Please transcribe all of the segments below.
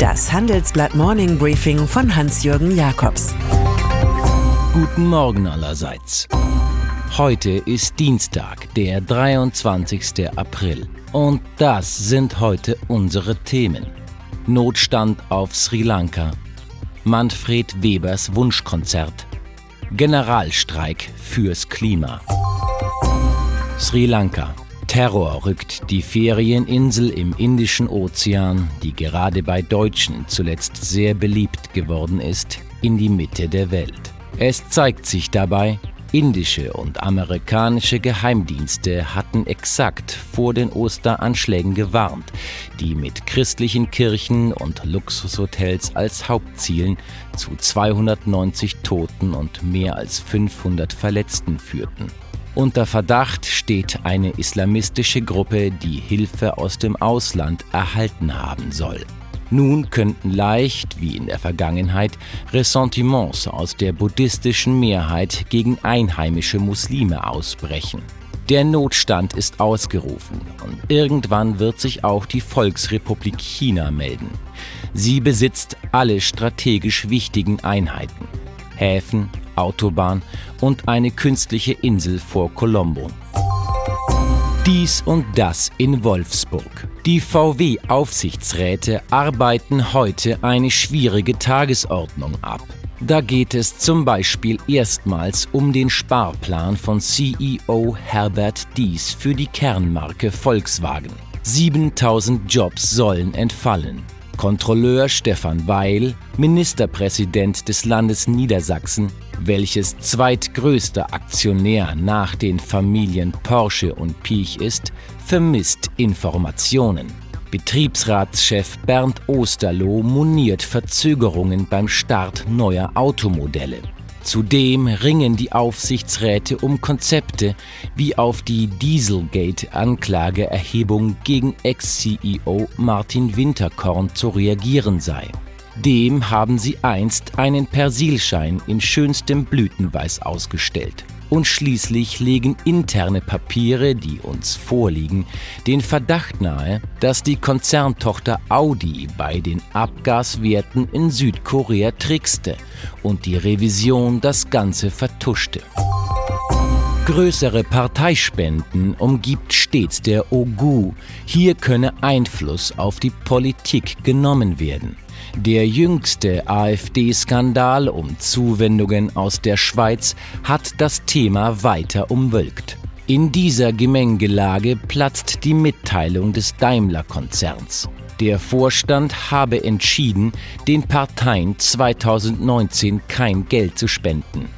Das Handelsblatt Morning Briefing von Hans-Jürgen Jakobs. Guten Morgen allerseits. Heute ist Dienstag, der 23. April. Und das sind heute unsere Themen. Notstand auf Sri Lanka. Manfred Webers Wunschkonzert. Generalstreik fürs Klima. Sri Lanka. Terror rückt die Ferieninsel im Indischen Ozean, die gerade bei Deutschen zuletzt sehr beliebt geworden ist, in die Mitte der Welt. Es zeigt sich dabei, indische und amerikanische Geheimdienste hatten exakt vor den Osteranschlägen gewarnt, die mit christlichen Kirchen und Luxushotels als Hauptzielen zu 290 Toten und mehr als 500 Verletzten führten. Unter Verdacht steht eine islamistische Gruppe, die Hilfe aus dem Ausland erhalten haben soll. Nun könnten leicht, wie in der Vergangenheit, Ressentiments aus der buddhistischen Mehrheit gegen einheimische Muslime ausbrechen. Der Notstand ist ausgerufen und irgendwann wird sich auch die Volksrepublik China melden. Sie besitzt alle strategisch wichtigen Einheiten. Häfen, Autobahn und eine künstliche Insel vor Colombo. Dies und das in Wolfsburg. Die VW-Aufsichtsräte arbeiten heute eine schwierige Tagesordnung ab. Da geht es zum Beispiel erstmals um den Sparplan von CEO Herbert Dies für die Kernmarke Volkswagen. 7000 Jobs sollen entfallen. Kontrolleur Stefan Weil, Ministerpräsident des Landes Niedersachsen, welches zweitgrößter Aktionär nach den Familien Porsche und Piech ist, vermisst Informationen. Betriebsratschef Bernd Osterloh moniert Verzögerungen beim Start neuer Automodelle. Zudem ringen die Aufsichtsräte um Konzepte, wie auf die Dieselgate-Anklageerhebung gegen Ex-CEO Martin Winterkorn zu reagieren sei. Dem haben sie einst einen Persilschein in schönstem Blütenweiß ausgestellt. Und schließlich legen interne Papiere, die uns vorliegen, den Verdacht nahe, dass die Konzerntochter Audi bei den Abgaswerten in Südkorea trickste und die Revision das Ganze vertuschte. Größere Parteispenden umgibt stets der Ogu. Hier könne Einfluss auf die Politik genommen werden. Der jüngste AfD-Skandal um Zuwendungen aus der Schweiz hat das Thema weiter umwölkt. In dieser Gemengelage platzt die Mitteilung des Daimler-Konzerns. Der Vorstand habe entschieden, den Parteien 2019 kein Geld zu spenden.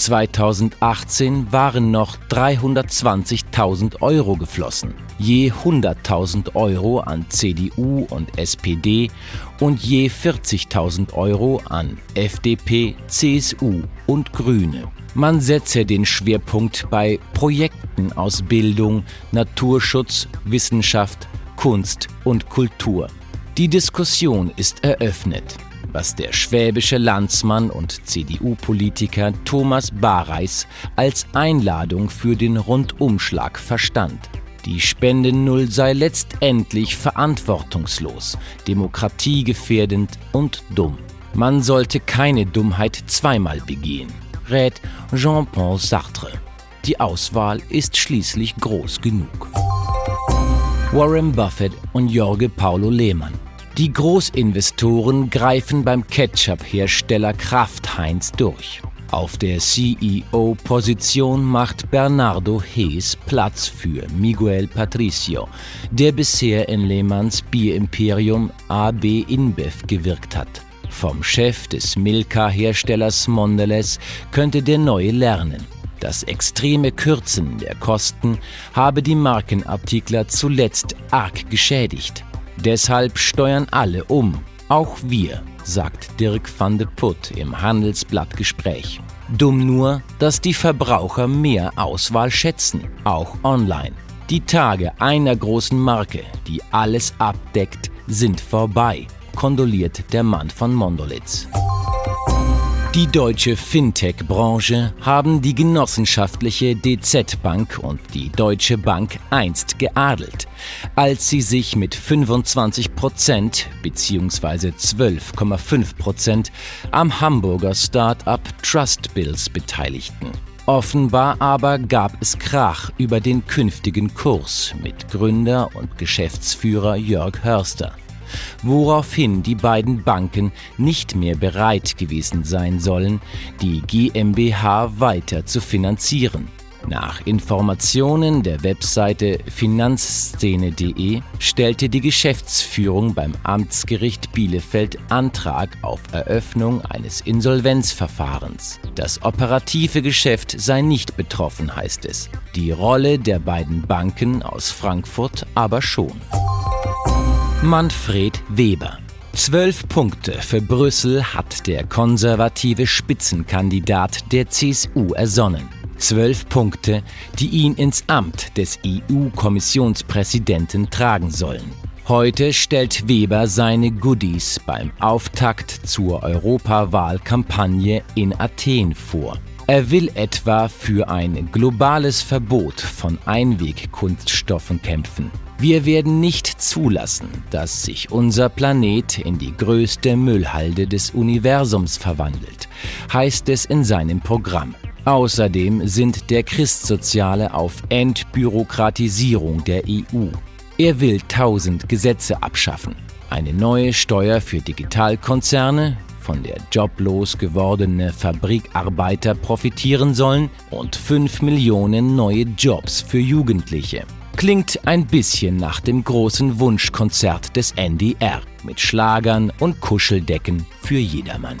2018 waren noch 320.000 Euro geflossen, je 100.000 Euro an CDU und SPD und je 40.000 Euro an FDP, CSU und Grüne. Man setze den Schwerpunkt bei Projekten aus Bildung, Naturschutz, Wissenschaft, Kunst und Kultur. Die Diskussion ist eröffnet was der schwäbische Landsmann und CDU-Politiker Thomas Bareis als Einladung für den Rundumschlag verstand. Die Spendennull sei letztendlich verantwortungslos, demokratiegefährdend und dumm. Man sollte keine Dummheit zweimal begehen, rät Jean-Paul Sartre. Die Auswahl ist schließlich groß genug. Warren Buffett und Jorge Paulo Lehmann die Großinvestoren greifen beim Ketchup-Hersteller Kraft Heinz durch. Auf der CEO-Position macht Bernardo Hees Platz für Miguel Patricio, der bisher in Lehmanns Bierimperium AB InBev gewirkt hat. Vom Chef des Milka-Herstellers Mondelez könnte der Neue lernen. Das extreme Kürzen der Kosten habe die Markenartikler zuletzt arg geschädigt. Deshalb steuern alle um, auch wir, sagt Dirk van de Putt im Handelsblattgespräch. Dumm nur, dass die Verbraucher mehr Auswahl schätzen, auch online. Die Tage einer großen Marke, die alles abdeckt, sind vorbei, kondoliert der Mann von Mondolitz. Die deutsche Fintech-Branche haben die genossenschaftliche DZ Bank und die Deutsche Bank einst geadelt, als sie sich mit 25 Prozent bzw. 12,5 Prozent am Hamburger Start-up Trustbills beteiligten. Offenbar aber gab es Krach über den künftigen Kurs mit Gründer und Geschäftsführer Jörg Hörster woraufhin die beiden Banken nicht mehr bereit gewesen sein sollen, die GmbH weiter zu finanzieren. Nach Informationen der Webseite finanzszene.de stellte die Geschäftsführung beim Amtsgericht Bielefeld Antrag auf Eröffnung eines Insolvenzverfahrens. Das operative Geschäft sei nicht betroffen, heißt es. Die Rolle der beiden Banken aus Frankfurt aber schon. Manfred Weber. Zwölf Punkte für Brüssel hat der konservative Spitzenkandidat der CSU ersonnen. Zwölf Punkte, die ihn ins Amt des EU-Kommissionspräsidenten tragen sollen. Heute stellt Weber seine Goodies beim Auftakt zur Europawahlkampagne in Athen vor. Er will etwa für ein globales Verbot von Einwegkunststoffen kämpfen. Wir werden nicht zulassen, dass sich unser Planet in die größte Müllhalde des Universums verwandelt, heißt es in seinem Programm. Außerdem sind der Christsoziale auf Entbürokratisierung der EU. Er will tausend Gesetze abschaffen, eine neue Steuer für Digitalkonzerne, von der joblos gewordene Fabrikarbeiter profitieren sollen und 5 Millionen neue Jobs für Jugendliche. Klingt ein bisschen nach dem großen Wunschkonzert des NDR mit Schlagern und Kuscheldecken für jedermann.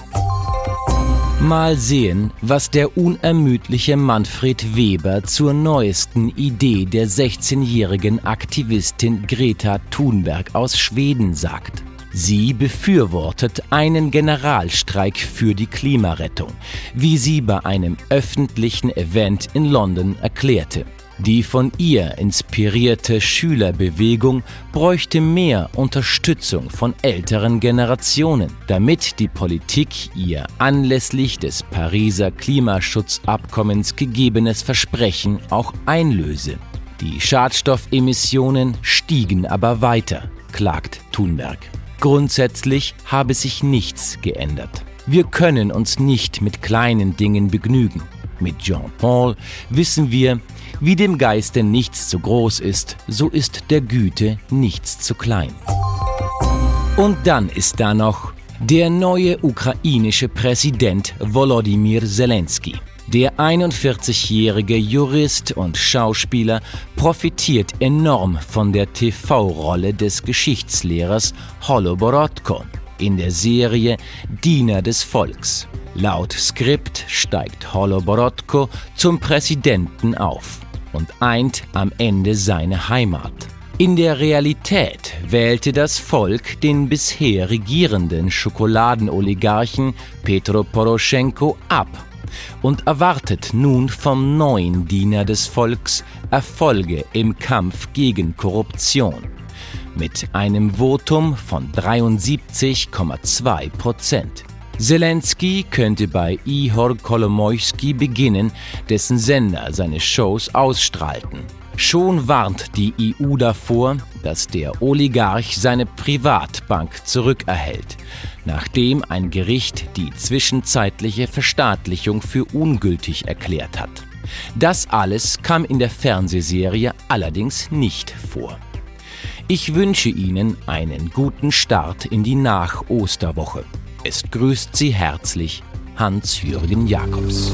Mal sehen, was der unermüdliche Manfred Weber zur neuesten Idee der 16-jährigen Aktivistin Greta Thunberg aus Schweden sagt. Sie befürwortet einen Generalstreik für die Klimarettung, wie sie bei einem öffentlichen Event in London erklärte. Die von ihr inspirierte Schülerbewegung bräuchte mehr Unterstützung von älteren Generationen, damit die Politik ihr anlässlich des Pariser Klimaschutzabkommens gegebenes Versprechen auch einlöse. Die Schadstoffemissionen stiegen aber weiter, klagt Thunberg. Grundsätzlich habe sich nichts geändert. Wir können uns nicht mit kleinen Dingen begnügen. Mit Jean Paul wissen wir, wie dem Geiste nichts zu groß ist, so ist der Güte nichts zu klein. Und dann ist da noch der neue ukrainische Präsident Volodymyr Zelensky. Der 41-jährige Jurist und Schauspieler profitiert enorm von der TV-Rolle des Geschichtslehrers Holoborodko in der Serie Diener des Volks. Laut Skript steigt Holoborodko zum Präsidenten auf und eint am Ende seine Heimat. In der Realität wählte das Volk den bisher regierenden Schokoladenoligarchen Petro Poroschenko ab und erwartet nun vom neuen Diener des Volks Erfolge im Kampf gegen Korruption. Mit einem Votum von 73,2 Prozent. Zelensky könnte bei Ihor Kolomoisky beginnen, dessen Sender seine Shows ausstrahlten. Schon warnt die EU davor, dass der Oligarch seine Privatbank zurückerhält, nachdem ein Gericht die zwischenzeitliche Verstaatlichung für ungültig erklärt hat. Das alles kam in der Fernsehserie allerdings nicht vor. Ich wünsche Ihnen einen guten Start in die Nach-Osterwoche. Es grüßt Sie herzlich Hans-Jürgen Jakobs.